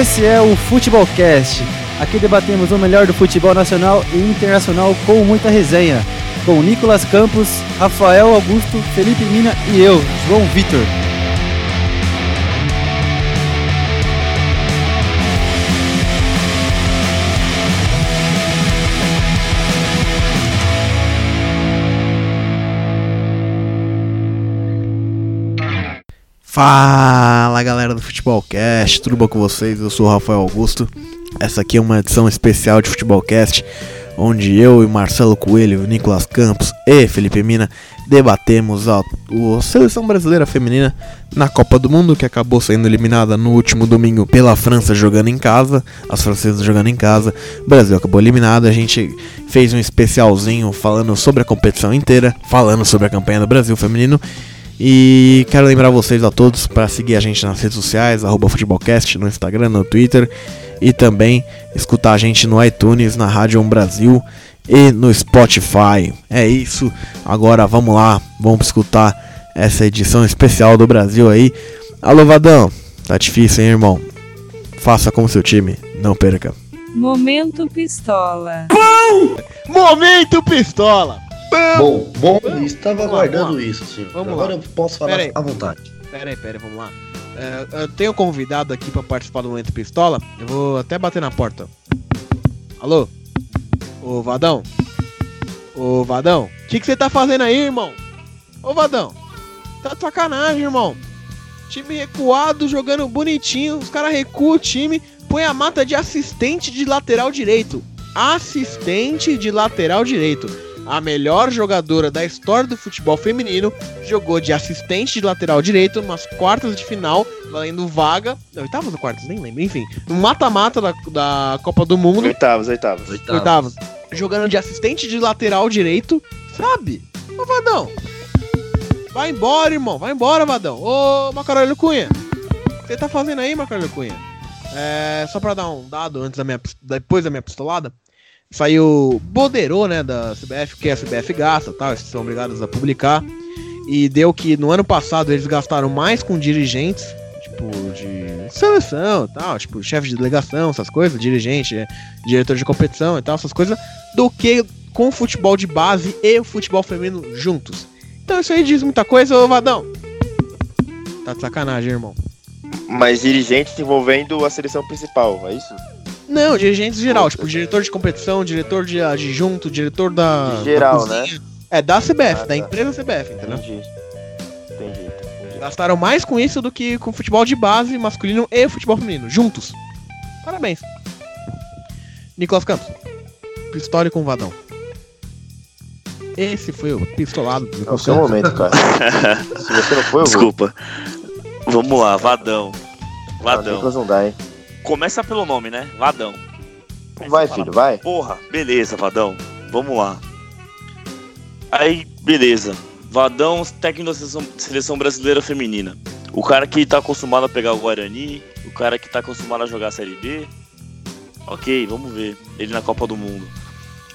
Esse é o Futebolcast. Aqui debatemos o melhor do futebol nacional e internacional com muita resenha. Com Nicolas Campos, Rafael Augusto, Felipe Mina e eu, João Vitor. Fala galera do Futebolcast, tudo bom com vocês? Eu sou o Rafael Augusto. Essa aqui é uma edição especial de Futebolcast, onde eu e Marcelo Coelho, Nicolas Campos e Felipe Mina debatemos a, a seleção brasileira feminina na Copa do Mundo, que acabou sendo eliminada no último domingo pela França jogando em casa, as francesas jogando em casa. O Brasil acabou eliminado. A gente fez um especialzinho falando sobre a competição inteira, falando sobre a campanha do Brasil feminino. E quero lembrar vocês a todos para seguir a gente nas redes sociais, arroba futebolcast, no Instagram, no Twitter e também escutar a gente no iTunes, na Rádio 1 Brasil e no Spotify. É isso. Agora vamos lá, vamos escutar essa edição especial do Brasil aí. Alô Vadão, tá difícil, hein, irmão? Faça como seu time, não perca. Momento pistola. Momento pistola. Bom, bom, estava Vamos aguardando lá. isso, senhor. Vamos Agora lá. eu posso falar à vontade. Pera aí, pera aí, vamos lá. É, eu tenho convidado aqui pra participar do Momento Pistola. Eu vou até bater na porta. Alô? Ô Vadão? Ô Vadão? O que que você tá fazendo aí, irmão? Ô Vadão? Tá de sacanagem, irmão. Time recuado, jogando bonitinho. Os caras recuam o time. Põe a mata de assistente de lateral direito. Assistente de lateral direito. A melhor jogadora da história do futebol feminino jogou de assistente de lateral direito nas quartas de final, valendo vaga. Oitavas ou quartas? Nem lembro. Enfim, no mata-mata da, da Copa do Mundo. Oitavos. Oitavo. Oitavas. Jogando de assistente de lateral direito, sabe? Ô Vadão. Vai embora, irmão. Vai embora, Vadão. Ô, Macarolho Cunha. O que você tá fazendo aí, Macarolho Cunha? É, só pra dar um dado antes da minha, depois da minha pistolada. Saiu Boderô, né, da CBF, que a CBF gasta, tal, eles são obrigados a publicar. E deu que no ano passado eles gastaram mais com dirigentes, tipo, de seleção e tal, tipo, chefe de delegação, essas coisas, dirigente, é, diretor de competição e tal, essas coisas, do que com o futebol de base e o futebol feminino juntos. Então isso aí diz muita coisa, ô Vadão. Tá de sacanagem, irmão. Mas dirigentes envolvendo a seleção principal, é isso? Não, dirigentes geral, tipo, diretor de competição, diretor de adjunto, diretor da. De geral, da cozinha. É, da CBF, Ah, da tá. empresa CBF, entendeu? Entendi. Entendi. entendi. Gastaram mais com isso do que com futebol de base masculino e futebol feminino, juntos. Parabéns. Nicolas Campos. Pistola com Vadão. Esse foi o pistolado do É o Nicolas seu Campos. momento, cara. Se você não for, eu vou. Desculpa. Vamos lá, Vadão. Não, Vadão. Nicolas não dá, hein? Começa pelo nome, né? Vadão. Vai, filho, vai. Porra, beleza, Vadão. Vamos lá. Aí, beleza. Vadão, técnico da seleção, seleção brasileira feminina. O cara que tá acostumado a pegar o Guarani, o cara que tá acostumado a jogar a Série B. Ok, vamos ver. Ele na Copa do Mundo.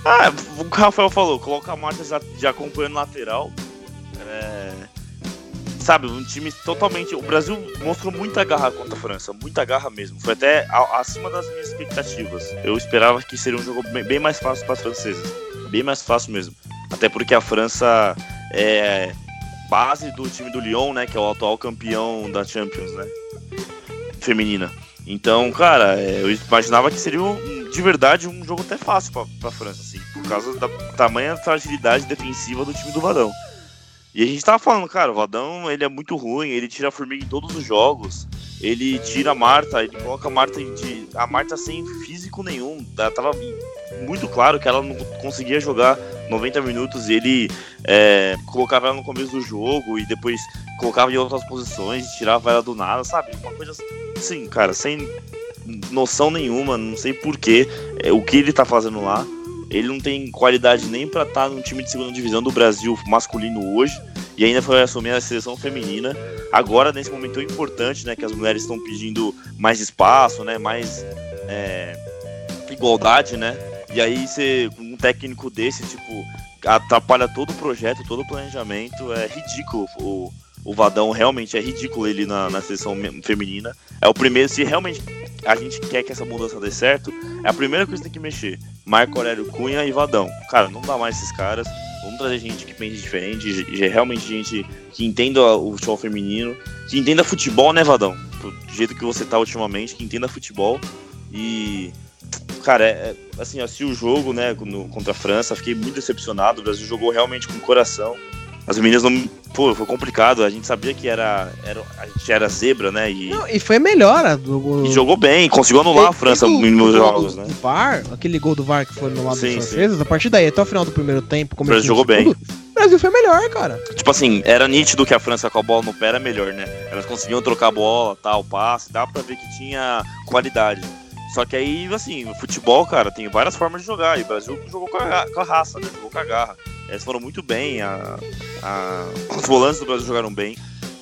Ah, o que o Rafael falou, coloca a Marta já, já acompanhando lateral. É, sabe, um time totalmente. O Brasil mostrou muita garra contra a França, muita garra mesmo. Foi até acima das minhas expectativas. Eu esperava que seria um jogo bem, bem mais fácil para as francesas, bem mais fácil mesmo. Até porque a França é base do time do Lyon, né, que é o atual campeão da Champions, né, feminina. Então, cara, é, eu imaginava que seria um- de verdade um jogo até fácil para a França, assim, por causa da tamanha fragilidade defensiva do time do Vadão. E a gente tava falando, cara, o Vadão ele é muito ruim, ele tira a formiga em todos os jogos, ele tira a Marta, ele coloca a Marta de. A Marta sem físico nenhum. Tava muito claro que ela não conseguia jogar 90 minutos e ele é, colocava ela no começo do jogo e depois colocava em outras posições, tirava ela do nada, sabe? Uma coisa assim, cara, sem noção nenhuma, não sei porquê, é, o que ele tá fazendo lá. Ele não tem qualidade nem pra estar no time de segunda divisão do Brasil masculino hoje. E ainda foi assumir a seleção feminina. Agora, nesse momento tão importante, né? Que as mulheres estão pedindo mais espaço, né? Mais é, igualdade, né? E aí você, um técnico desse, tipo, atrapalha todo o projeto, todo o planejamento. É ridículo. O, o Vadão realmente é ridículo ele na, na seleção feminina. É o primeiro, se realmente a gente quer que essa mudança dê certo, é a primeira coisa que tem que mexer. Marco Aurélio Cunha e Vadão. Cara, não dá mais esses caras. Vamos trazer gente que pense diferente, realmente gente que entenda o futebol feminino, que entenda futebol, né, Vadão? Do jeito que você tá ultimamente, que entenda futebol. E, cara, é, é- assim, eu assisti o jogo, né, no- contra a França, fiquei muito decepcionado. O Brasil jogou realmente com coração. As meninas não. Pô, foi complicado. A gente sabia que era. era a gente era zebra, né? E, Não, e foi melhor. a do- e jogou bem, conseguiu anular a França Desde o- nos do- jogos, do- né? do VAR, aquele gol do VAR que foi no lado Sim, dos franceses, a partir daí, até o final do primeiro tempo, como Brasil jogou bem. O Brasil foi melhor, cara. Tipo assim, era nítido que a França com a bola no pé era melhor, né? Elas conseguiam trocar a bola, tal, passe, dá pra ver que tinha qualidade. Só que aí, assim, o futebol, cara, tem várias formas de jogar. E o Brasil jogou com a, com a raça, né? Jogou com a garra. Eles foram muito bem, a, a- os volantes do Brasil jogaram bem.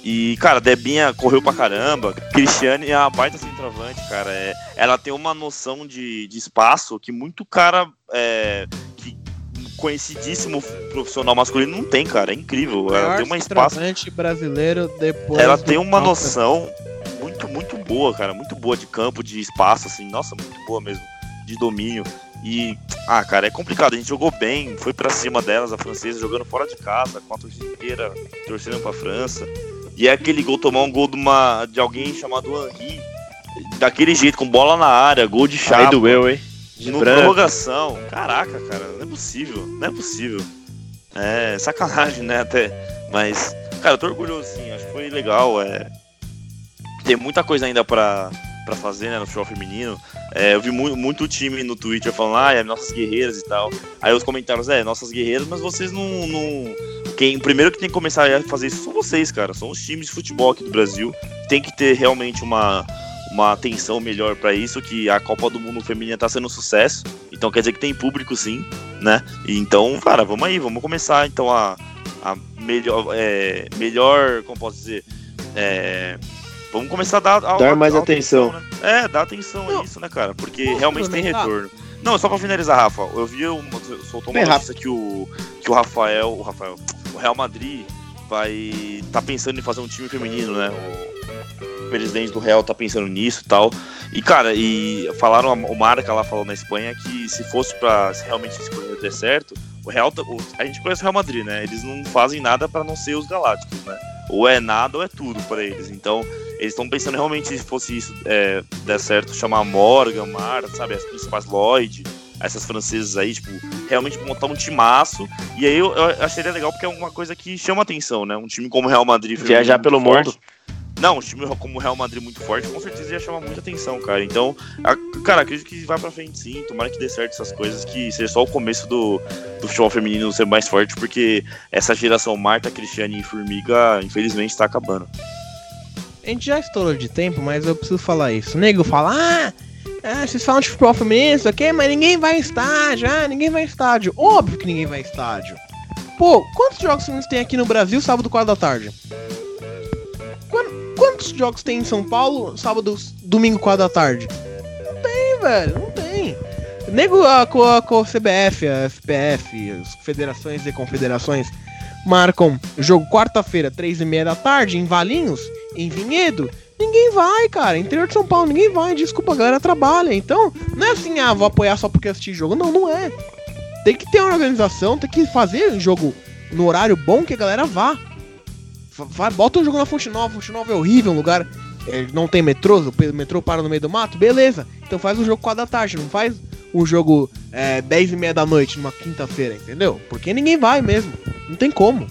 E, cara, Debinha correu pra caramba. Cristiane é uma baita centroavante, cara. É, ela tem uma noção de, de espaço que muito cara é, que conhecidíssimo profissional masculino não tem, cara. É incrível. Ela tem uma espaço. brasileiro depois. Ela tem uma noção muito, muito boa, cara. Muito boa de campo, de espaço, assim. Nossa, muito boa mesmo. De domínio. E, ah, cara, é complicado. A gente jogou bem, foi pra cima delas, a francesa, jogando fora de casa, com a torcida inteira torcendo pra França. E é aquele gol, tomar um gol de, uma, de alguém chamado Henri, daquele jeito, com bola na área, gol de chapa. Aí doeu, hein? De No branco. prorrogação. Caraca, cara, não é possível. Não é possível. É sacanagem, né? Até. Mas, cara, eu tô orgulhoso sim. Acho que foi legal. É... Tem muita coisa ainda pra, pra fazer, né, no futebol feminino. É, eu vi mu muito time no Twitter falando, ah, é nossas guerreiras e tal. Aí os comentários, é, nossas guerreiras, mas vocês não. não... Quem, primeiro que tem que começar a fazer isso são vocês, cara. São os times de futebol aqui do Brasil. Tem que ter realmente uma, uma atenção melhor pra isso, que a Copa do Mundo Feminina tá sendo um sucesso. Então quer dizer que tem público sim, né? Então, cara, vamos aí, vamos começar então a, a melhor, é, melhor, como posso dizer, é, vamos começar a dar, a- Dar a- mais a atenção. né? É, dar atenção Não. a isso, né, cara? Porque Posso realmente tem retorno. Não, só pra finalizar, Rafa, eu vi, uma, soltou uma Bem notícia que o, que o Rafael, o Rafael, o Real Madrid vai tá pensando em fazer um time feminino, né? O presidente do Real tá pensando nisso e tal. E, cara, e falaram, o Marca lá falou na Espanha que se fosse pra se realmente esse projeto der certo, o Real, tá- o- a gente conhece o Real Madrid, né? Eles não fazem nada pra não ser os Galácticos, né? Ou é nada ou é tudo pra eles. Então, eles estão pensando realmente se fosse isso é, der certo, chamar Morgan, Marta, sabe? As principais Lloyd, essas francesas aí, tipo, realmente montar um timaço. E aí eu, eu acharia legal porque é uma coisa que chama atenção, né? Um time como o Real Madrid. Viajar pelo forte. mundo. Não, um time como o Real Madrid muito forte, com certeza ia chamar muita atenção, cara. Então, a- cara, acredito que vai pra frente sim. Tomara que dê certo essas coisas, que seja só o começo do, do futebol feminino ser mais forte, porque essa geração Marta, Cristiane e Formiga, infelizmente, tá acabando. A gente já estourou de tempo, mas eu preciso falar isso. O nego fala, ah, ah, vocês falam de futebol feminino, isso aqui, mas ninguém vai em estádio, ah, ninguém vai em estádio. Óbvio que ninguém vai em estádio. Pô, quantos jogos femininos tem aqui no Brasil sábado, 4 da tarde? Quan- Quantos jogos tem em São Paulo sábado, domingo, 4 da tarde? Não tem, velho, não tem. Nego a, a, com a CBF, a FPF, as federações e confederações marcam jogo quarta-feira, três e meia da tarde, em Valinhos, em Vinhedo. Ninguém vai, cara. Interior de São Paulo, ninguém vai. Desculpa, a galera trabalha. Então, não é assim, ah, vou apoiar só porque assistir jogo. Não, não é. Tem que ter uma organização, tem que fazer jogo no horário bom que a galera vá. Va- Vai, bota um jogo na Fonte Nova. Fonte Nova é horrível, um lugar. é, não tem metrô, o metrô para no meio do mato, beleza. Então faz um jogo 4 da tarde, não faz um jogo é, 10 e meia da noite numa quinta-feira, entendeu? Porque ninguém vai mesmo. Não tem como.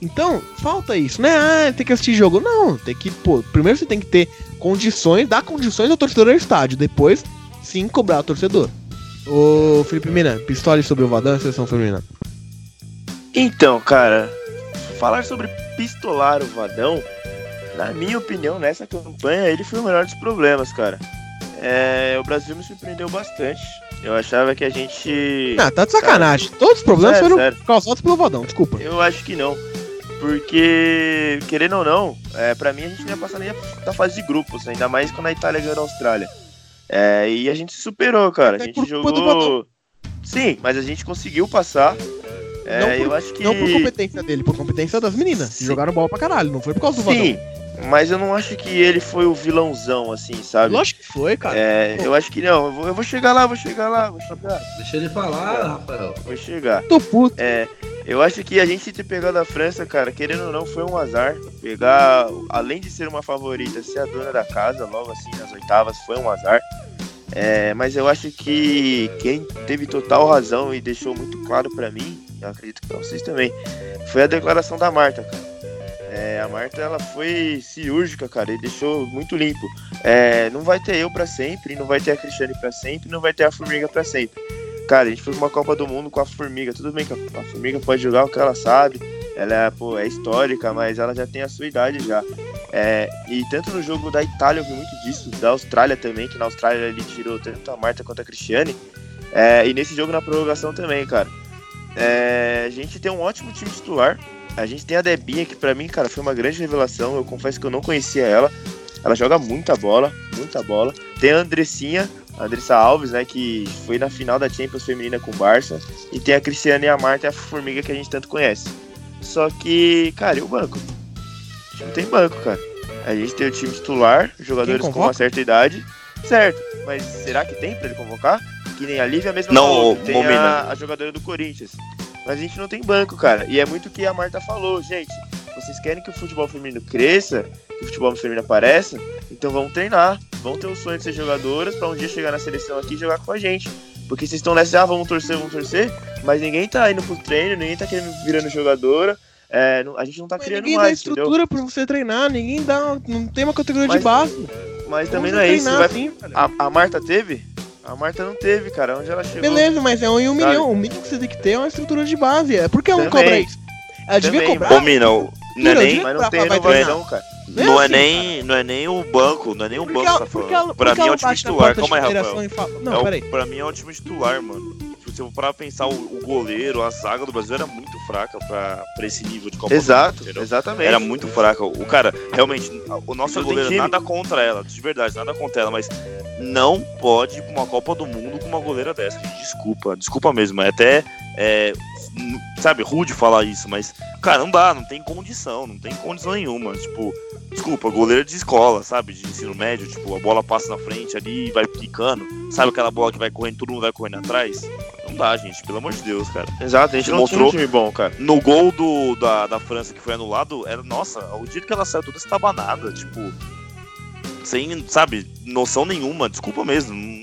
Então, falta isso, né? Ah, tem que assistir jogo. Não, tem que, pô, primeiro você tem que ter condições, dar condições ao torcedor ao estádio. Depois, sim, cobrar o torcedor. Ô, Felipe Mina, pistole sobre o Vadão e a seleção feminina. Então, cara, falar sobre pistolar o Vadão, na minha opinião, nessa campanha, ele foi o menor dos problemas, cara. É, o Brasil me surpreendeu bastante. Eu achava que a gente. Ah, tá de sacanagem. Todos os problemas Sério, foram sério. causados pelo Vadão, desculpa. Eu acho que não. Porque, querendo ou não, é, pra mim a gente não ia passar nem da fase de grupos, ainda mais quando a Itália ganhou a Austrália. É, e a gente se superou, cara. A gente jogou. Sim, mas a gente conseguiu passar. É, Não por- eu acho que. Não por competência dele, por competência das meninas, que Sim. jogaram bola pra caralho. Não foi por causa do. Sim, Mas eu não acho que ele foi o vilãozão, assim, sabe? Lógico que foi, cara. É, eu acho que não. Eu vou, eu vou chegar lá, vou chegar lá, vou chegar. Deixa ele falar, Rafael. Vou chegar. Tô puto. É, eu acho que a gente ter pegado a França, cara, querendo ou não, foi um azar. Pegar, além de ser uma favorita, ser a dona da casa, logo assim nas oitavas, foi um azar. É, mas eu acho que quem teve total razão e deixou muito claro pra mim, eu acredito que vocês também, foi a declaração da Marta, cara. É, a Marta ela foi cirúrgica, cara, e deixou muito limpo. É, não vai ter eu pra sempre, não vai ter a Cristiane pra sempre, não vai ter a Formiga pra sempre. Cara, a gente pra uma Copa do Mundo com a Formiga. Tudo bem que a a Formiga pode jogar o que ela sabe, ela é, pô, é histórica, mas ela já tem a sua idade já. É, e tanto no jogo da Itália eu vi muito disso, da Austrália também, que na Austrália ele tirou tanto a Marta quanto a Cristiane. É, e nesse jogo na prorrogação também, cara. É, a gente tem um ótimo time titular. A gente tem a Debinha, que pra mim, cara, foi uma grande revelação. Eu confesso que eu não conhecia ela. Ela joga muita bola, muita bola. Tem a Andressinha, a Andressa Alves, né, que foi na final da Champions Feminina com o Barça. E tem a Cristiane e a Marta e a Formiga que a gente tanto conhece. Só que, cara, e o banco? A gente não tem banco, cara. A gente tem o time titular, jogadores com uma certa idade, certo. Mas será que tem pra ele convocar? Que nem a Lívia mesmo Não, falou, tem a, a jogadora do Corinthians. Mas a gente não tem banco, cara. E é muito o que a Marta falou, gente. Vocês querem que o futebol feminino cresça, que o futebol feminino apareça? Então vamos treinar. Vão ter o sonho de ser jogadoras pra um dia chegar na seleção aqui e jogar com a gente. Porque vocês estão nessa, ah, vamos torcer, vamos torcer, mas ninguém tá indo pro treino, ninguém tá querendo virando jogadora. É, não- a gente não tá Mas criando ninguém dá mais, entendeu? estrutura pra você treinar, ninguém dá. Não tem uma categoria de Mas base. Mas também não é isso. assim? A, a Marta teve? A Marta não teve, cara. Onde ela chegou? Beleza, mas é um em um Sabe? milhão. O mínimo que você tem que ter é uma estrutura de base. É. Por que ela não cobra isso? Ela devia Também, cobrar. O- não é? Mas não tem pra- vai não, cara. Não é não é assim, nem, não é nem o banco, não é nem o banco ela, tá falando. ela, Pra mim é o time titular, calma aí, Rafael. É Não, o- peraí. pra mim é o time titular, mano. Se eu parar pra pensar, o, o goleiro, a zaga do Brasil era muito fraca pra, pra esse nível de Copa do Mundo, Exato, exatamente. Era muito fraca. O cara, realmente, o nosso goleiro, nada contra ela, de verdade, nada contra ela, mas não pode ir pra uma Copa do Mundo com uma goleira dessa. gente. Desculpa, desculpa mesmo. É até, é, sabe, rude falar isso, mas, cara, não dá, não tem condição, não tem condição nenhuma. Tipo, desculpa, goleiro de escola, sabe, de ensino médio, tipo, a bola passa na frente ali e vai picando. Sabe aquela bola que vai correndo, todo mundo vai correndo atrás? Não dá, gente, pelo amor de Deus, cara. Exato, a gente mostrou- tinha um time bom, cara. No gol do, da, da França que foi anulado, era, nossa, o jeito que ela saiu toda estabanada, tipo, sem, sabe, noção nenhuma, desculpa mesmo.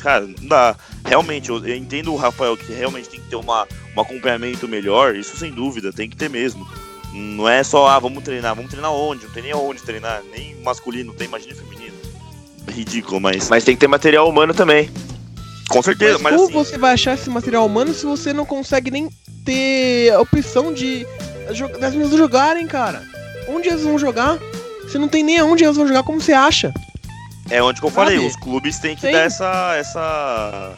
Cara, não dá. Realmente, eu, eu entendo o Rafael que realmente tem que ter uma, um acompanhamento melhor, isso sem dúvida, tem que ter mesmo. Não é só, ah, vamos treinar, vamos treinar onde? Não tem nem aonde treinar, nem masculino, tem, imagina feminino. É ridículo, mas. Mas tem que ter material humano também. com certeza, Mas mas, como assim. você vai achar esse material humano se você não consegue nem ter a opção de das meninas jogarem, cara? Onde elas vão jogar? Você não tem nem aonde elas vão jogar, como você acha? É onde que eu falei, Sabe? os clubes têm que Sim. dar essa. essa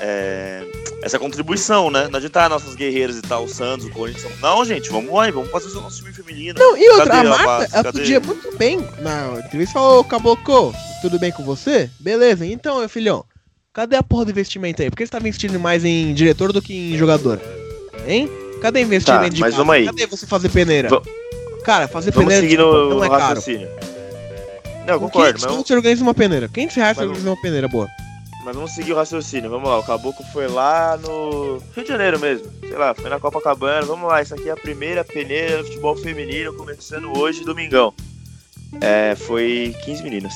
é, essa contribuição, né? Não adianta ah, nossas guerreiras e tal, o Santos, o Corinthians. Não, gente, vamos lá, e vamos fazer o nosso time feminino. Não, e outra, Cadê a Marta, ela podia muito bem na entrevista falou, Caboclo, tudo bem com você? Beleza, então, meu filhão, cadê a porra do investimento aí? Por que você tá investindo mais em diretor do que em jogador? Hein? Cadê investimento Tá, de mas vamos aí. Cadê você fazer peneira? Va- Cara, fazer Vamos peneira seguir no, não é caro. raciocínio. Não, eu concordo, 500 mas, você organiza uma peneira. 500 reais você organiza uma peneira boa. Mas vamos seguir o raciocínio. Vamos lá, o Caboclo foi lá no Rio de Janeiro mesmo. Sei lá, foi na Copacabana. Vamos lá, isso aqui é a primeira peneira do futebol feminino começando hoje, domingão. É, foi 15 meninas.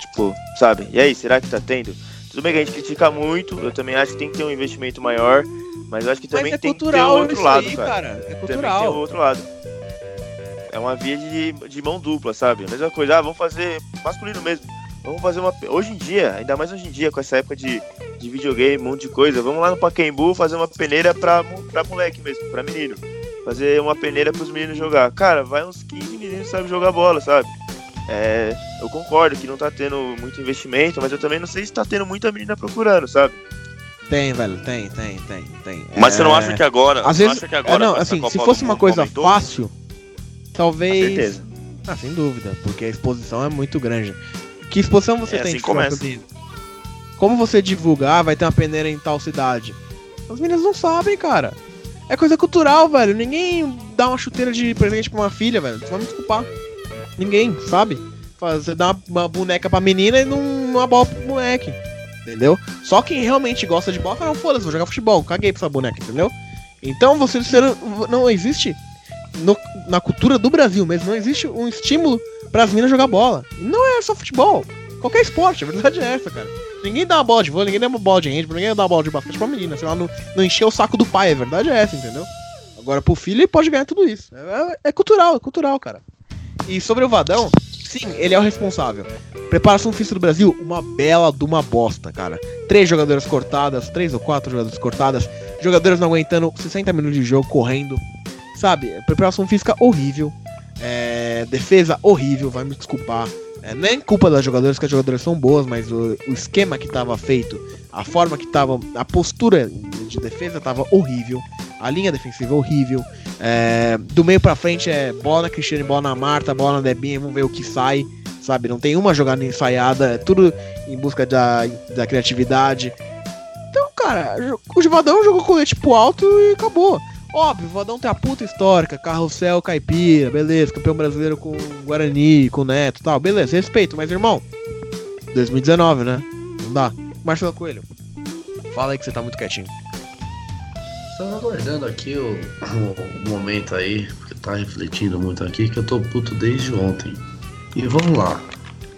Tipo, sabe? E aí, será que tá tendo? Tudo bem que a gente critica muito, eu também acho que tem que ter um investimento maior, mas eu acho que também é tem que ter o cultural outro lado, aí, cara. cara. É Também tem o cultural. outro lado. É uma via de, de mão dupla, sabe? A mesma coisa, ah, vamos fazer masculino mesmo. Vamos fazer uma. Hoje em dia, ainda mais hoje em dia, com essa época de, de videogame, um monte de coisa, vamos lá no Pacaembu fazer uma peneira pra, pra moleque mesmo, pra menino. Fazer uma peneira pros meninos jogar. Cara, vai uns 15 meninos que sabem jogar bola, sabe? É, eu concordo que não tá tendo muito investimento, mas eu também não sei se tá tendo muita menina procurando, sabe? Tem, velho, tem, tem, tem, tem. Mas você não É, acha que agora. Às você vezes, acha que é, agora não, com essa assim, Copa se fosse uma coisa aumentou? fácil, Com talvez. certeza. Ah, sem dúvida, porque a exposição é muito grande. Que exposição você É, tem assim começa. Como você divulgar, vai ter uma peneira em tal cidade? As meninas não sabem, cara. É coisa cultural, velho. Ninguém dá uma chuteira de presente pra uma filha, velho. Vai me desculpar. Ninguém, sabe? Você dá uma, uma boneca pra menina e não uma bola pro moleque. Entendeu? Só quem realmente gosta de bola fala, não, foda-se, vou jogar futebol, caguei pra essa boneca, entendeu? Então você não existe no, na cultura do Brasil mesmo, não existe um estímulo para as meninas jogar bola. E não é só futebol, qualquer esporte, a verdade é essa, cara. Ninguém dá uma bola de vôlei, ninguém dá uma bola de handball, ninguém dá uma bola de basquete pra menina, sei lá, não, não encher o saco do pai, a verdade é essa, entendeu? Agora pro filho ele pode ganhar tudo isso. É, é, é cultural, é cultural, cara. E sobre o Vadão, sim, ele é o responsável. Preparação física do Brasil, uma bela de uma bosta, cara. Três jogadoras cortadas, três ou quatro jogadoras cortadas, jogadores não aguentando 60 minutos de jogo correndo. Sabe, preparação física horrível. É, defesa horrível, vai me desculpar. É, nem culpa das jogadoras, que as jogadoras são boas, mas o, o esquema que estava feito, a forma que estava, a postura de defesa estava horrível. A linha defensiva horrível. É, do meio para frente é bola na Cristiane, bola na Marta, bola na Debinha, vamos ver o que sai. Sabe, não tem uma jogada ensaiada, é tudo em busca da, da criatividade. Então, cara, o Vadão jogou com tipo alto e acabou. Óbvio, o Vadão tem a puta histórica, carrossel caipira, beleza, campeão brasileiro com Guarani, com Neto tal, beleza, respeito, mas irmão, 2019, né? Não dá. Marcelo Coelho, fala aí que você tá muito quietinho. Só aguardando aqui o, o, momento aí, porque tá refletindo muito aqui, que eu tô puto desde ontem. E vamos lá.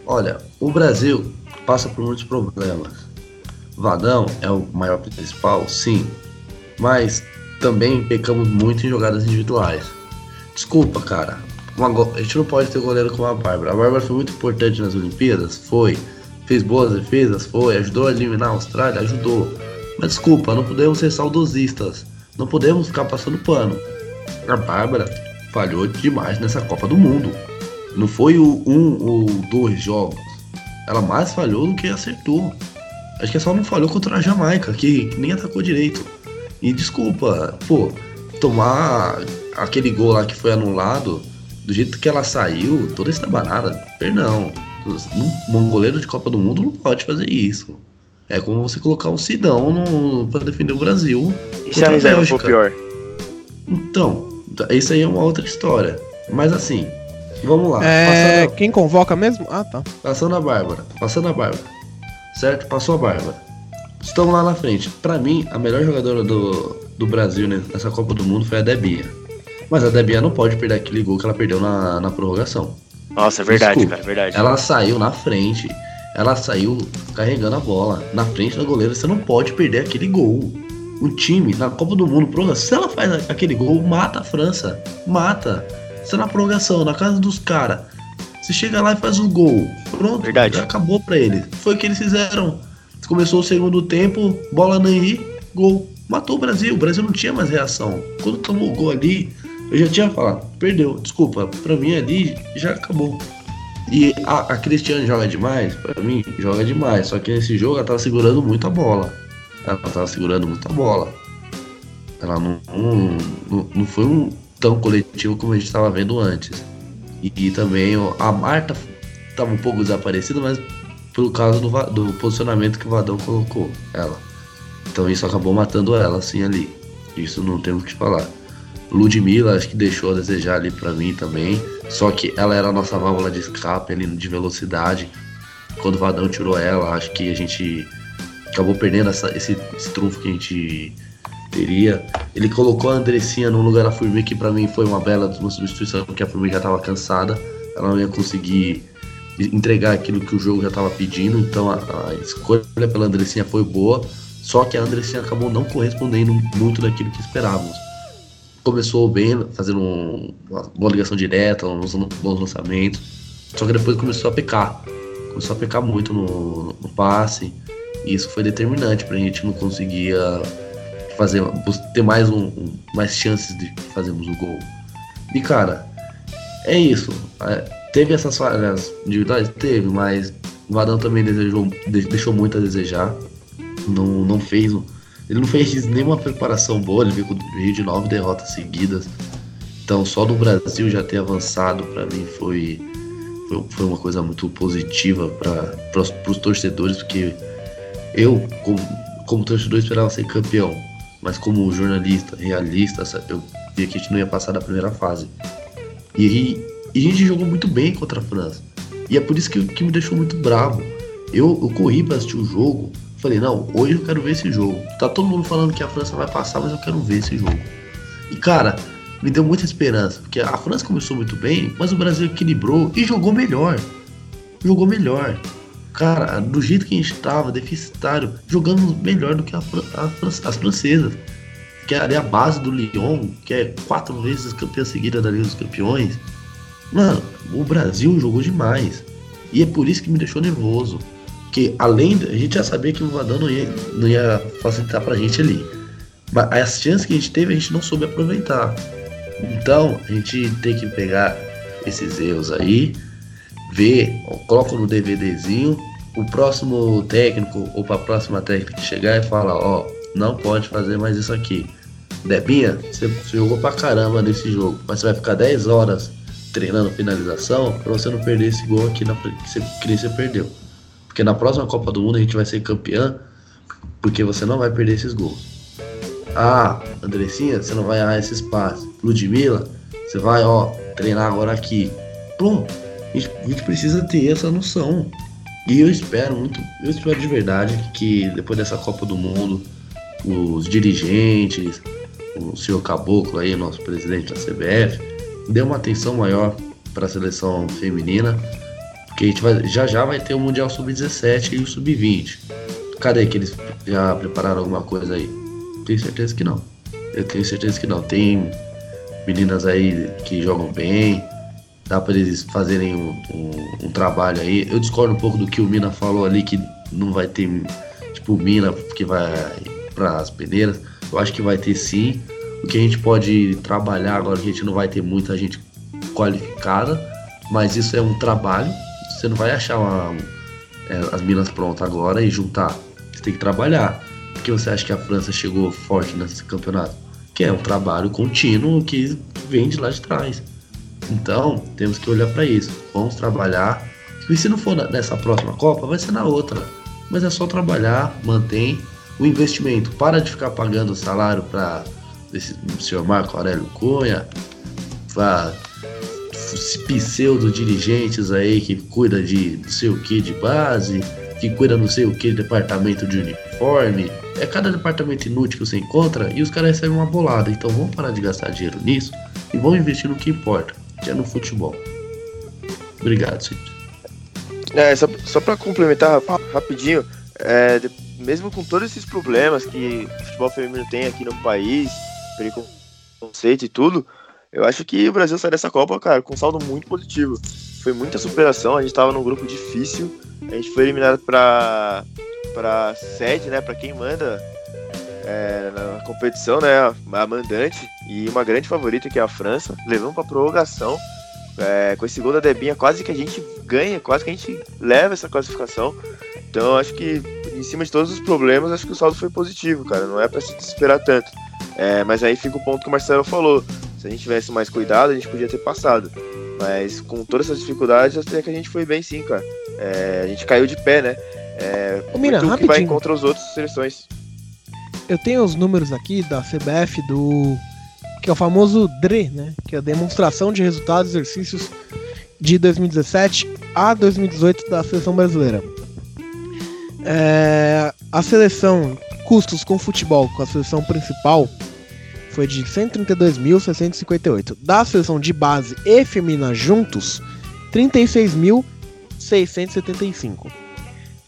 Olha, o Brasil passa por muitos problemas. Vadão é o maior principal, sim. Mas também pecamos muito em jogadas individuais. Desculpa, cara. Uma, a gente não pode ter goleiro como a Bárbara. A Bárbara foi muito importante nas Olimpíadas? Foi. Fez boas defesas? Foi. Ajudou a eliminar a Austrália? Ajudou. Mas desculpa, não podemos ser saudosistas. Não podemos ficar passando pano. A Bárbara falhou demais nessa Copa do Mundo. Não foi o um ou dois jogos. Ela mais falhou do que acertou. Acho que só não falhou contra a Jamaica, que nem atacou direito. E desculpa, pô, tomar aquele gol lá que foi anulado, do jeito que ela saiu, toda estabanada, perdão. Um goleiro de Copa do Mundo não pode fazer isso. É como você colocar um Sidão no, pra defender o Brasil. E se a reserva for pior? Então, isso aí é uma outra história. Mas assim, vamos lá. É, quem convoca mesmo? Ah, tá. Passando a Bárbara. Passando a Bárbara. Certo? Passou a Bárbara estão lá na frente. Para mim, a melhor jogadora do, do Brasil nessa Copa do Mundo foi a Debinha. Mas a Debinha não pode perder aquele gol que ela perdeu na, na prorrogação. Nossa, é verdade, Desculpa, cara, é verdade. Ela saiu na frente, ela saiu carregando a bola na frente da goleira. Você não pode perder aquele gol. O time na Copa do Mundo, prorrogação, se ela faz aquele gol, mata a França. Mata. Você tá na prorrogação, na casa dos caras. Você chega lá e faz o gol. Pronto, Verdade. acabou pra eles. Foi o que eles fizeram. Começou o segundo tempo, bola no Henry, gol. Matou o Brasil. O Brasil não tinha mais reação. Quando tomou o gol ali, eu já tinha falado, perdeu. Desculpa, pra mim ali já acabou. E a, a Cristiane joga demais? Pra mim, joga demais. Só que nesse jogo ela tava segurando muito a bola. Ela tava segurando muito a bola. Ela não, não, não foi um tão coletivo como a gente estava vendo antes. E, e também a Marta tava um pouco desaparecida, mas por causa do, do posicionamento que o Vadão colocou ela. Então isso acabou matando ela assim ali. Isso não temos que falar. Ludmilla acho que deixou a desejar ali para mim também. Só que ela era a nossa válvula de escape ali de velocidade. Quando o Vadão tirou ela, acho que a gente acabou perdendo essa, esse, esse trunfo que a gente teria. Ele colocou a Andressinha no lugar da Formiga, que para mim foi uma bela substituição, porque a Formiga já estava cansada. Ela não ia conseguir entregar aquilo que o jogo já estava pedindo, então a, a, escolha pela Andressinha foi boa, só que a Andressinha acabou não correspondendo muito daquilo que esperávamos. Começou bem, fazendo um, uma boa ligação direta, uns bons lançamentos, só que depois começou a pecar, começou a pecar muito no, no passe, e isso foi determinante para a gente não conseguir fazer, ter mais, um, um, mais chances de fazermos o gol. E cara, é isso. É, Teve essas falhas individuais? Teve, mas o Vadão também desejou, deixou muito a desejar. Não, não fez. Ele não fez nenhuma preparação boa, ele veio com de nove derrotas seguidas. Então só do Brasil já ter avançado para mim foi, foi, foi, uma coisa muito positiva para os torcedores, porque eu, como, como torcedor, esperava ser campeão. Mas como jornalista, realista, eu vi que a gente não ia passar da primeira fase. E E a gente jogou muito bem contra a França. E é por isso que, que me deixou muito bravo. Eu, eu corri pra assistir o jogo. Falei, não, hoje eu quero ver esse jogo. Tá todo mundo falando que a França vai passar, mas eu quero ver esse jogo. E cara, me deu muita esperança. Porque a França começou muito bem, mas o Brasil equilibrou e jogou melhor. Jogou melhor. Cara, do jeito que a gente tava, deficitário, jogando melhor do que a, a, as francesas. Que é a base do Lyon, que é quatro vezes campeã seguida da Liga dos Campeões. Mano, o Brasil jogou demais. E é por isso que me deixou nervoso. Que além. A gente já sabia que o Vadão não ia, não ia facilitar pra gente ali. Mas as chances que a gente teve, a gente não soube aproveitar. Então, a gente tem que pegar esses erros aí, ver, coloca no DVDzinho, o próximo técnico ou para a próxima técnica chegar e falar, ó, não pode fazer mais isso aqui. Debinha, você jogou pra caramba nesse jogo, mas você vai ficar 10 horas treinando finalização para você não perder esse gol aqui na que você, você perdeu. Porque na próxima Copa do Mundo a gente vai ser campeão, porque você não vai perder esses gols. Ah, Andressinha, você não vai errar esse espaço. Ludmilla, você vai, ó, treinar agora aqui. Pronto. A gente, a gente precisa ter essa noção. E eu espero muito, eu espero de verdade que depois dessa Copa do Mundo, os dirigentes, o senhor Caboclo aí, nosso presidente da CBF, dê uma atenção maior para a seleção feminina, porque a gente vai, já já vai ter o Mundial Sub-17 e o Sub-20. Cadê que eles já prepararam alguma coisa aí? Tenho certeza que não. Eu tenho certeza que não. Tem meninas aí que jogam bem, dá para eles fazerem um, um, um, trabalho aí. Eu discordo um pouco do que o Mina falou ali, que não vai ter, tipo, Mina que vai para as peneiras. Eu acho que vai ter sim. O que a gente pode trabalhar agora, que a gente não vai ter muita gente qualificada, mas isso é um trabalho. Você não vai achar uma, é, as minas prontas agora e juntar. Você tem que trabalhar. Por que você acha que a França chegou forte nesse campeonato? Que é um trabalho contínuo que vem de lá de trás. Então, temos que olhar para isso. Vamos trabalhar. E se não for nessa próxima Copa, vai ser na outra. Mas é só trabalhar, mantém o investimento. Para de ficar pagando salário para desse senhor Marco Aurélio Cunha, para pseudo dirigentes aí que cuida de não sei o que de base, que cuida não sei o que de departamento de uniforme. É cada departamento inútil que você encontra e os caras recebem uma bolada. Então vamos parar de gastar dinheiro nisso e vamos investir no que importa, que é no futebol. Obrigado, senhor. É, só, só para complementar rapidinho, é, mesmo com todos esses problemas que o futebol feminino tem aqui no país, preconceito e tudo, eu acho que o Brasil sai dessa Copa, cara, com um saldo muito positivo. Foi muita superação, a gente tava num grupo difícil, a gente foi eliminado pra, pra sede, né, pra quem manda é, na competição, né, a mandante, e uma grande favorita que é a França, levamos pra prorrogação, é, com esse gol da Debinha, quase que a gente ganha, quase que a gente leva essa classificação. Então acho que em cima de todos os problemas, acho que o saldo foi positivo, cara. Não é para se desesperar tanto. É, mas aí fica o ponto que o Marcelo falou. Se a gente tivesse mais cuidado, a gente podia ter passado. Mas com todas essas dificuldades, até que a gente foi bem sim, cara. É, a gente caiu de pé, né? É, Ô, Mira, muito que vai contra os outros seleções. Eu tenho os números aqui da CBF do. Que é o famoso DRE, né? Que é a demonstração de resultados e exercícios de 2017 a 2018 da seleção brasileira. É, a seleção custos com futebol com a seleção principal foi de 132.658. Da seleção de base e feminina juntos, 36.675.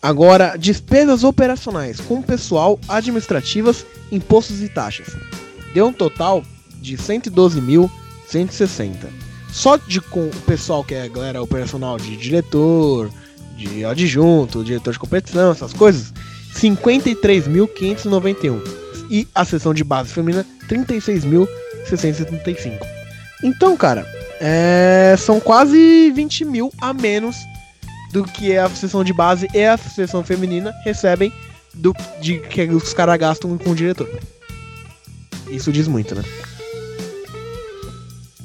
Agora, despesas operacionais com pessoal, administrativas, impostos e taxas. Deu um total de 112.160. Só de com o pessoal que é galera operacional de diretor, de adjunto, diretor de competição, essas coisas, 53.591. E a seção de base feminina, 36.675. Então, cara, é... são quase 20 mil a menos do que a seção de base e a seção feminina recebem do de que os caras gastam com o diretor. Isso diz muito, né?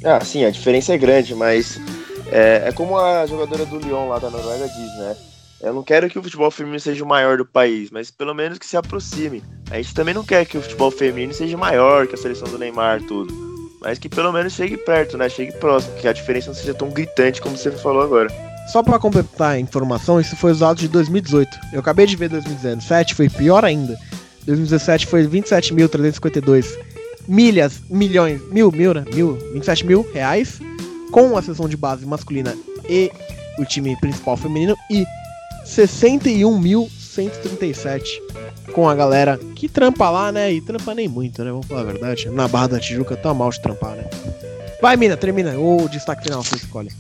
Ah, sim, a diferença é grande, mas é, é como a jogadora do Lyon lá da Noruega diz, né? Eu não quero que o futebol feminino seja o maior do país, mas pelo menos que se aproxime. A gente também não quer que o futebol feminino seja maior que a seleção do Neymar, tudo. mas que pelo menos chegue perto, né? Chegue próximo, que a diferença não seja tão gritante como você falou agora. Só pra completar a informação, isso foi usado de 2018. Eu acabei de ver 2017, foi pior ainda. 2017 foi 27.352 milhas, milhões, mil, mil, né? Mil, 27 mil reais, com a sessão de base masculina e o time principal feminino, e 61.137 com a galera que trampa lá, né? E trampa nem muito, né? Vamos falar a verdade. Na Barra da Tijuca tá mal de trampar, né? Vai, Mina, termina. O destaque final, você escolhe.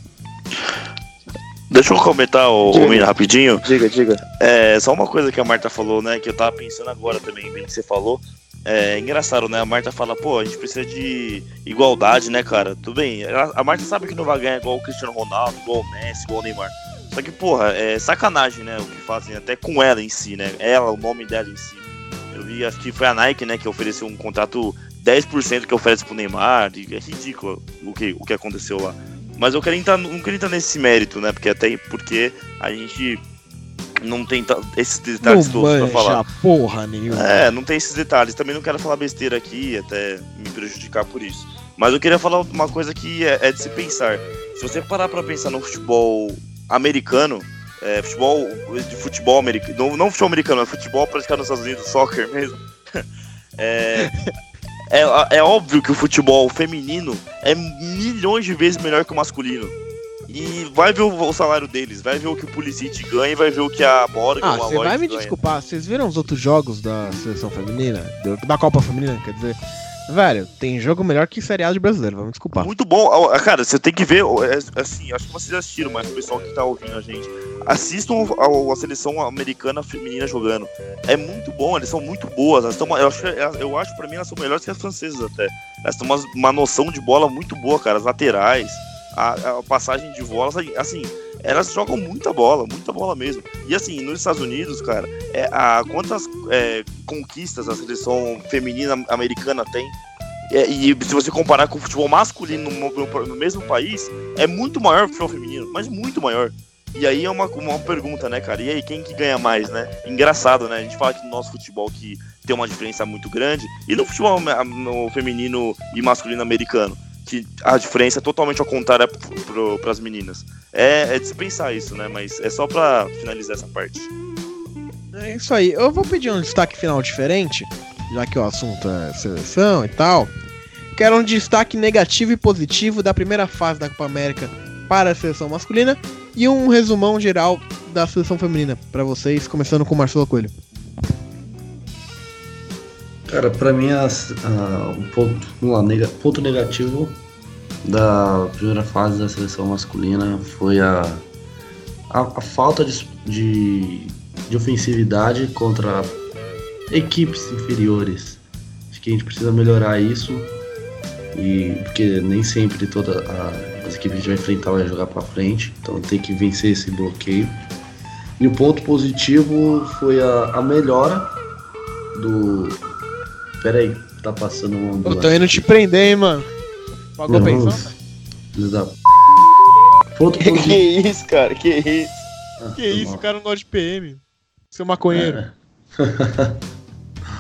Deixa eu comentar, o, Diga. o Mina, rapidinho. Diga, diga. É, só uma coisa que a Marta falou, né? Que eu tava pensando agora também, bem que você falou. É engraçado, né? A Marta fala, pô, a gente precisa de igualdade, né, cara? Tudo bem. A Marta sabe que não vai ganhar igual o Cristiano Ronaldo, igual o Messi, igual o Neymar. Só que, porra, é sacanagem, né? O que fazem até com ela em si, né? Ela, o nome dela em si. Eu vi, acho que foi a Nike, né, que ofereceu um contrato 10% que oferece pro Neymar. É ridículo o que, o que aconteceu lá. Mas eu quero entrar, não quero entrar nesse mérito, né? Porque até porque a gente não tem esses detalhes Não todos pra falar. porra nenhuma. É, não tem esses detalhes. Também não quero falar besteira aqui, até me prejudicar por isso. Mas eu queria falar uma coisa que é, é de se pensar. Se você parar pra pensar no futebol americano, é, futebol de futebol americano, não, não futebol americano, é futebol praticado nos Estados Unidos, soccer mesmo. é, é, é óbvio que o futebol feminino é milhões de vezes melhor que o masculino. E vai ver o, o salário deles, vai ver o que o Pulisic ganha vai ver o que a Morgan Ah, a você vai me ganha. desculpar, vocês viram os outros jogos da seleção feminina? Da Copa Feminina, quer dizer? Velho, tem jogo melhor que seriado brasileiro, vamos desculpar. Muito bom. Cara, você tem que ver, é, assim, acho que vocês assistiram, mas o pessoal que tá ouvindo a gente, assistam ao- a seleção americana feminina jogando. É muito bom, elas são muito boas. Elas tão, eu acho, eu acho pra mim elas são melhores que as francesas até. Elas têm uma, uma noção de bola muito boa, cara. As laterais, a, a passagem de bola, assim, elas jogam muita bola, muita bola mesmo. E assim, nos Estados Unidos, cara, é, a, quantas é, conquistas a seleção feminina americana tem? É, e se você comparar com o futebol masculino no, no- no mesmo país, é muito maior o futebol feminino, mas muito maior. E aí é uma, uma pergunta, né, cara? E aí, quem que ganha mais, né? Engraçado, né? A gente fala que no nosso futebol que tem uma diferença muito grande, e no futebol no feminino e masculino americano, que a diferença é totalmente ao contrário para as meninas. É, é de se pensar isso, né? Mas é só pra finalizar essa parte. É isso aí. Eu vou pedir um destaque final diferente, já que o assunto é seleção e tal. Quero um destaque negativo e positivo da primeira fase da Copa América para a seleção masculina e um resumão geral da seleção feminina para vocês, começando com o Marcelo Coelho. Cara, pra mim, as- a- um ponto, vamos lá, nega- ponto negativo da primeira fase da seleção masculina foi a, a, a falta de, de, de ofensividade contra equipes inferiores. Acho que a gente precisa melhorar isso, e porque nem sempre todas as equipes que a gente vai enfrentar vai jogar pra frente, então tem que vencer esse bloqueio. E o ponto positivo foi a, a melhora do, Pera aí, tá passando um Eu tô indo te prender, hein, mano. Pagou Não, pensão? Filho da... Ponto Que positivo. isso, cara? Que isso? Ah, Que foi isso, mal. o cara não gosta de PM. Seu maconheiro. É.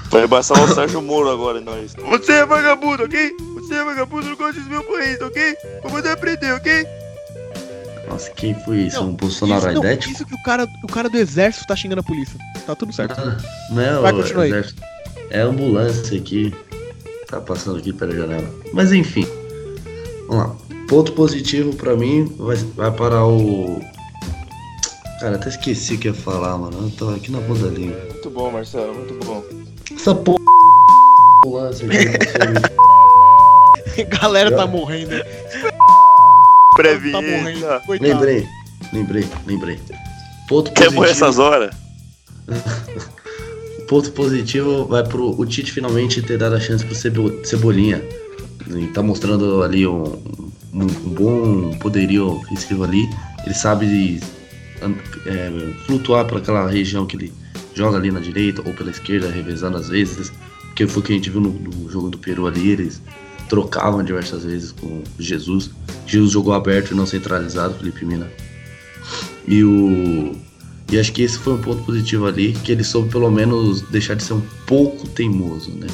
Vai passar o Sérgio Moro agora em nós. Você é vagabundo, ok? Você é vagabundo, não gosta dos meus país, ok? Vou mandar prender, ok? Nossa, quem foi isso? Não, um Bolsonaro isso, não, idético? isso que o cara, o cara do exército tá xingando a polícia. Tá tudo certo. Ah, Não é Vai, o continua aí. exército. É a ambulância aqui. Tá passando aqui pela janela. Mas enfim. Vamos lá. Ponto positivo pra mim vai, vai para o. Cara, até esqueci o que ia falar, mano. Eu tô aqui na ponta da língua. Muito bom, Marcelo, muito bom. Essa porra. Ambulância aqui. Galera tá morrendo. hein? Previnha. Tá morrendo. Coitado. lembrei, lembrei, lembrei. Ponto Quer morrer positivo. essas horas? Ponto positivo vai pro o Tite finalmente ter dado a chance pro Cebo- Cebolinha. E tá mostrando ali um, um- bom poderio ofensivo ali. Ele sabe é, flutuar para aquela região que ele joga ali na direita ou pela esquerda, revezando às vezes. Porque foi o que a gente viu no, no jogo do Peru ali. Eles trocavam diversas vezes com Jesus. Jesus jogou aberto e não centralizado, Felipe Mina. E o. E acho que esse foi um ponto positivo ali, que ele soube pelo menos deixar de ser um pouco teimoso, né?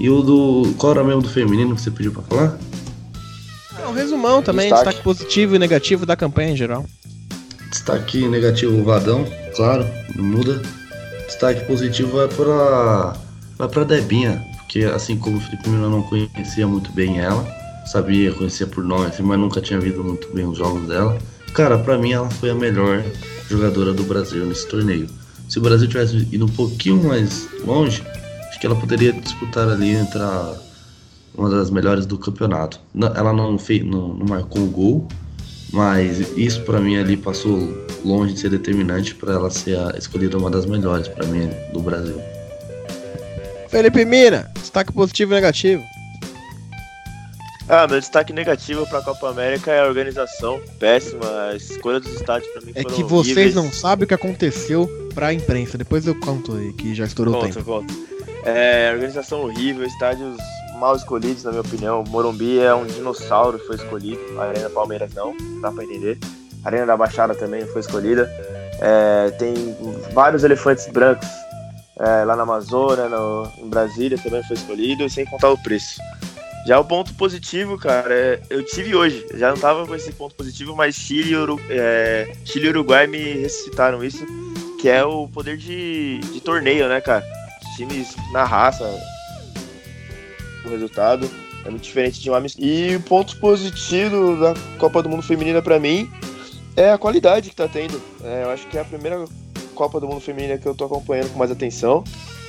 E o do. Qual era mesmo do feminino que você pediu pra falar? É um resumão também, Destaque. destaque positivo e negativo da campanha em geral. Destaque negativo o Vadão, claro, não muda. Destaque positivo vai pra. vai pra Debinha, porque assim como o Felipe Mino eu não conhecia muito bem ela, sabia, conhecia por nome, assim, mas nunca tinha visto muito bem os jogos dela. Cara, pra mim ela foi a melhor jogadora do Brasil nesse torneio. Se o Brasil tivesse ido um pouquinho mais longe, acho que ela poderia disputar ali entre uma das melhores do campeonato. Ela não, fez, não, não marcou o gol, mas isso pra mim ali passou longe de ser determinante pra ela ser a escolhida uma das melhores pra mim do Brasil. Felipe Mina, destaque positivo e negativo. Ah, meu destaque negativo pra Copa América é a organização péssima, a escolha dos estádios pra mim É que vocês horríveis. não sabem o que aconteceu pra imprensa. Depois eu conto aí, que já estourou o Conta, tempo. conta. É, organização horrível, estádios mal escolhidos, na minha opinião. Morumbi é um dinossauro que foi escolhido, a Arena Palmeiras não, dá pra entender. A Arena da Baixada também foi escolhida. É, tem vários elefantes brancos é, lá na Amazônia, no, em Brasília também foi escolhido, sem contar o preço. Já o ponto positivo, cara, é, eu tive hoje. Já não tava com esse ponto positivo, mas Chile e, Uru- é, Chile Uruguai me ressuscitaram isso, que é o poder de, de torneio, né, cara? Times na raça, o resultado é muito diferente de um amistoso. E o ponto positivo da Copa do Mundo Feminina pra mim é a qualidade que tá tendo. É, eu acho que é a primeira Copa do Mundo Feminina que eu tô acompanhando com mais atenção.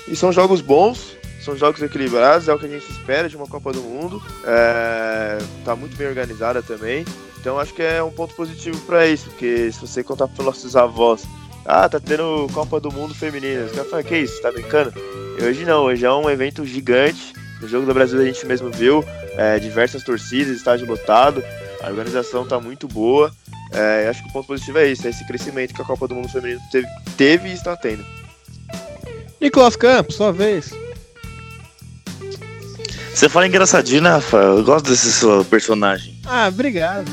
E são jogos bons, são jogos equilibrados, é o que a gente espera de uma Copa do Mundo. É, tá muito bem organizada também. Então acho que é um ponto positivo pra isso, porque se você contar pros nossos avós, ah, tá tendo Copa do Mundo Feminina, os caras falam, que isso, tá brincando? E hoje não, hoje é um evento gigante. No jogo do Brasil a gente mesmo viu é, diversas torcidas, estádio lotado, a organização tá muito boa. É, acho que o ponto positivo é isso, é esse crescimento que a Copa do Mundo Feminino teve, teve e está tendo. Nicolas Campos, sua vez. Você fala engraçadinho, né, Rafael? Eu gosto desse seu personagem. Ah, obrigado.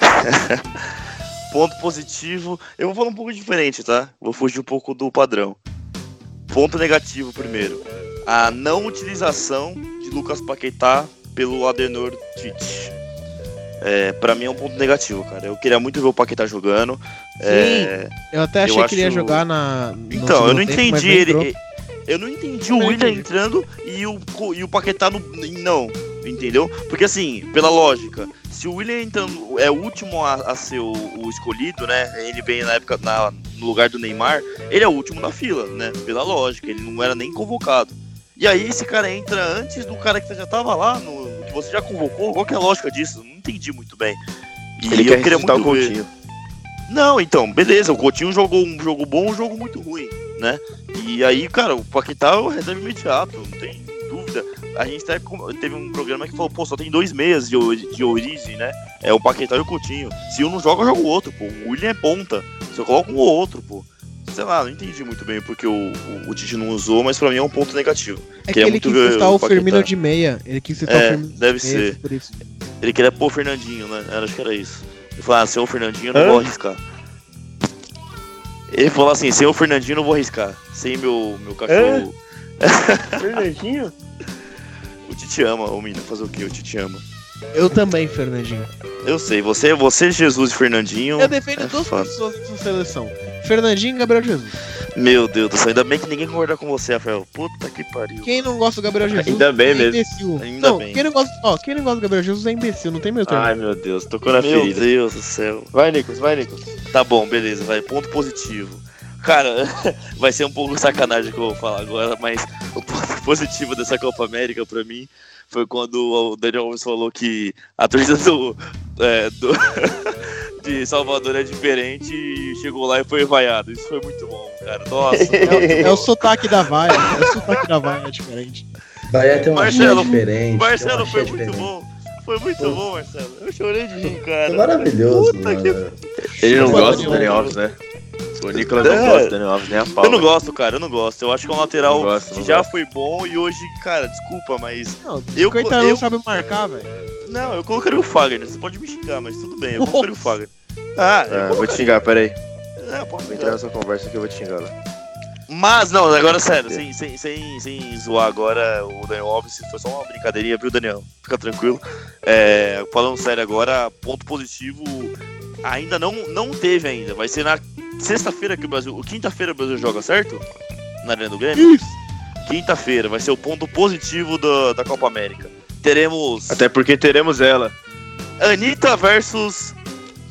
Ponto positivo, eu vou falar um pouco diferente, tá? Vou fugir um pouco do padrão. Ponto negativo primeiro. A não utilização de Lucas Paquetá pelo Adenor Tite. É, pra mim é um ponto negativo, cara. Eu queria muito ver o Paquetá jogando. É, Eu até achei Eu que ele ia acho- jogar na. Então, eu não tempo, entendi ele. entrou. Eu não entendi o William entrando e o, e o Paquetá no. Não, entendeu? Porque assim, pela lógica, se o William entrando é o último a, a ser o, o escolhido, né? Ele vem na época na- no lugar do Neymar, ele é o último da fila, né? Pela lógica, ele não era nem convocado. E aí esse cara entra antes do cara que já tava lá, no, que você já convocou. Qual que é a lógica disso? Não entendi muito bem. E Ele eu quer queria muito o ver. Coutinho. Não, então, beleza, o Coutinho jogou um jogo bom, um jogo muito ruim, né? E aí, cara, o Paquetá é o reserva imediato, não tem dúvida. A gente até com- teve um programa que falou, pô, só tem dois meias de, de origem, né? É o Paquetá e o Coutinho. Se um não joga, joga o outro, pô. O William é ponta. Você coloca um ou outro, pô. Sei lá, não entendi muito bem porque o, o, o Tite não usou, mas pra mim é um ponto negativo. É que Queria ele muito quis testar o o Firmino de meia. Ele quis testar É, o Firmino deve de meia, ser. por isso. Ele queria pôr o Fernandinho, né? Era, acho que era isso. Ele falou, ah, sem o Fernandinho eu não Hã? vou arriscar. Ele falou assim, sem o Fernandinho eu não vou arriscar. Sem meu, meu cachorro. Fernandinho? O Tite ama, ô menino, fazer o quê? O Tite ama. Eu também, Fernandinho. Eu sei, você, você Jesus e Fernandinho. Eu defendo é duas foda. pessoas nessa seleção: Fernandinho e Gabriel Jesus. Meu Deus do céu, ainda bem que ninguém concorda com você, Rafael. Puta que pariu. Quem não gosta do Gabriel Jesus Ainda bem é mesmo. imbecil. Ainda não, bem. Quem não, gosta, ó, quem não gosta do Gabriel Jesus é imbecil, não tem meu termo. Ai meu Deus, tocou na Meu ferida. Deus do céu. Vai, Nicolas, vai, Nicolas. Tá bom, beleza, vai. Ponto positivo. Cara, vai ser um pouco sacanagem que eu vou falar agora, mas o ponto positivo dessa Copa América pra mim foi quando o Daniel Alves falou que a torcida do, é, do de Salvador é diferente e chegou lá e foi vaiado. Isso foi muito bom, cara. Nossa. É, o- é o sotaque da vaia. É o sotaque da vaia, é diferente. Bahia tem uma Marcelo, diferente. Marcelo, foi muito diferente. bom. Foi muito bom, Marcelo. Eu chorei de rir, cara. É maravilhoso, Puta mano. que Ele não gosta do. Daniel Alves, né? O Nicolas É. não gosta do Daniel Alves, nem a pau. Eu não né? gosto, cara, eu não gosto. Eu acho que é um lateral Não gosto, que já gosto. foi bom e hoje, cara, desculpa, mas. Não, Eu- 50 eu- não sabe marcar, velho. Não, eu colocaria o Fagner. Você pode me xingar, mas tudo bem, eu colocaria o Fagner. Ah, Ah, eu vou te xingar, peraí. É, pode Vou entrar nessa conversa que eu vou te xingar lá. Mas, não, agora sério, sem, sem, sem, sem zoar agora, o Daniel Alves foi só uma brincadeirinha, viu, Daniel? Fica tranquilo. É, falando sério agora, ponto positivo ainda não, não teve ainda. Vai ser na sexta-feira que o Brasil. Quinta-feira o Brasil joga, certo? Na Arena do Grêmio? Quinta-feira vai ser o ponto positivo da, da Copa América. Teremos Até porque teremos ela. Anitta versus.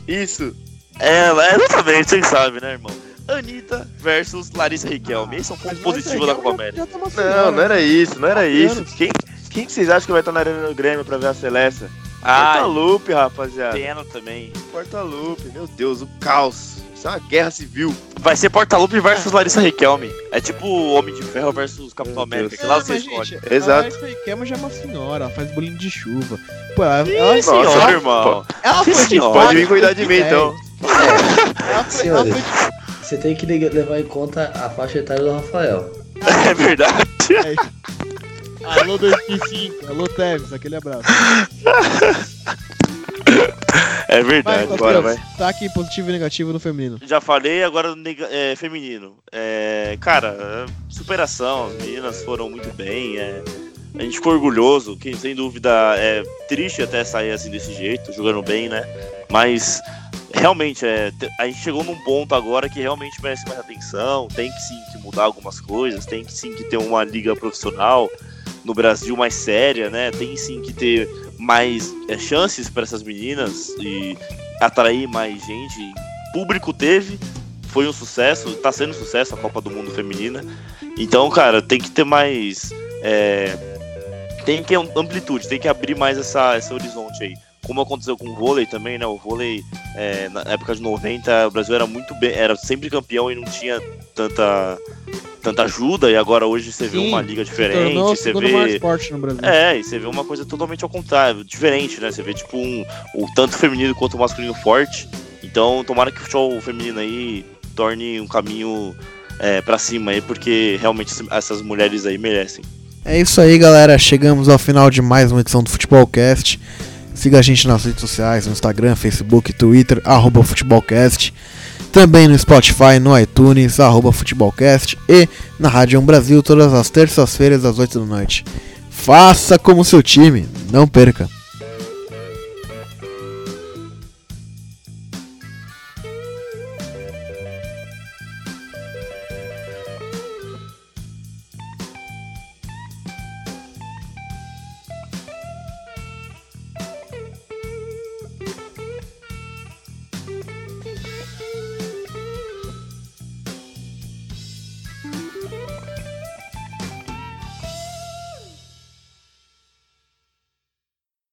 Isso. Ela, é, exatamente, vocês sabem, né, irmão? Anitta versus Larissa Riquelme. Esse é um ponto positivo da Copa América. Não, não era isso, não era isso. Quem, quem que vocês acham que vai estar na Arena do Grêmio pra ver a Celeste? Ah, Porta-Lupe, rapaziada. Pena também. Porta-Lupe, meu Deus, o caos. Isso é uma guerra civil. Vai ser Porta-Lupe versus Larissa Riquelme. É tipo Homem de Ferro versus Capitão Meu América, que lá você escolhe. Exato. A Larissa já é uma senhora, ela faz bolinho de chuva. Pô, ela, ela, Nossa, Nossa, irmão. ela foi de senhora. Pode vir cuidar de mim, então. Ela foi, ela Senhores, foi você tem que levar em conta a faixa etária do Rafael. É verdade. Alô 2005, alô Tevez, aquele abraço. É Vai, verdade. Bora, vai. Tá aqui positivo e negativo no feminino. Já falei, agora é, feminino. É, cara, superação, as meninas foram muito bem. é, a gente ficou orgulhoso, que sem dúvida é triste até sair assim desse jeito, jogando bem, né? Mas realmente é, a gente chegou num ponto agora que realmente merece mais atenção. Tem que sim que mudar algumas coisas, tem que sim que ter uma liga profissional no Brasil mais séria, né? Tem sim que ter mais é, chances para essas meninas e atrair mais gente. Público teve, foi um sucesso, tá sendo um sucesso a Copa do Mundo Feminina. Então, cara, tem que ter mais. é, tem que amplitude, tem que abrir mais essa, esse horizonte aí. Como aconteceu com o vôlei também, né? O vôlei, é, na época de 90, o Brasil era muito bem, era sempre campeão e não tinha tanta, tanta ajuda. E agora hoje você vê Sim, uma liga diferente, tornou você maior vê. esporte no Brasil. É, e você vê uma coisa totalmente ao contrário, diferente, né? Você vê tipo um, o tanto feminino quanto o masculino forte. Então, tomara que o futebol feminino aí torne um caminho é, para cima aí, porque realmente essas mulheres aí merecem. É isso aí, galera. Chegamos ao final de mais uma edição do Futebolcast. Siga a gente nas redes sociais, no Instagram, Facebook, Twitter, arroba Futebolcast. Também no Spotify, no iTunes, arroba Futebolcast. E na Rádio 1 Brasil, todas as terças-feiras, às 8 da noite. Faça como seu time, não perca.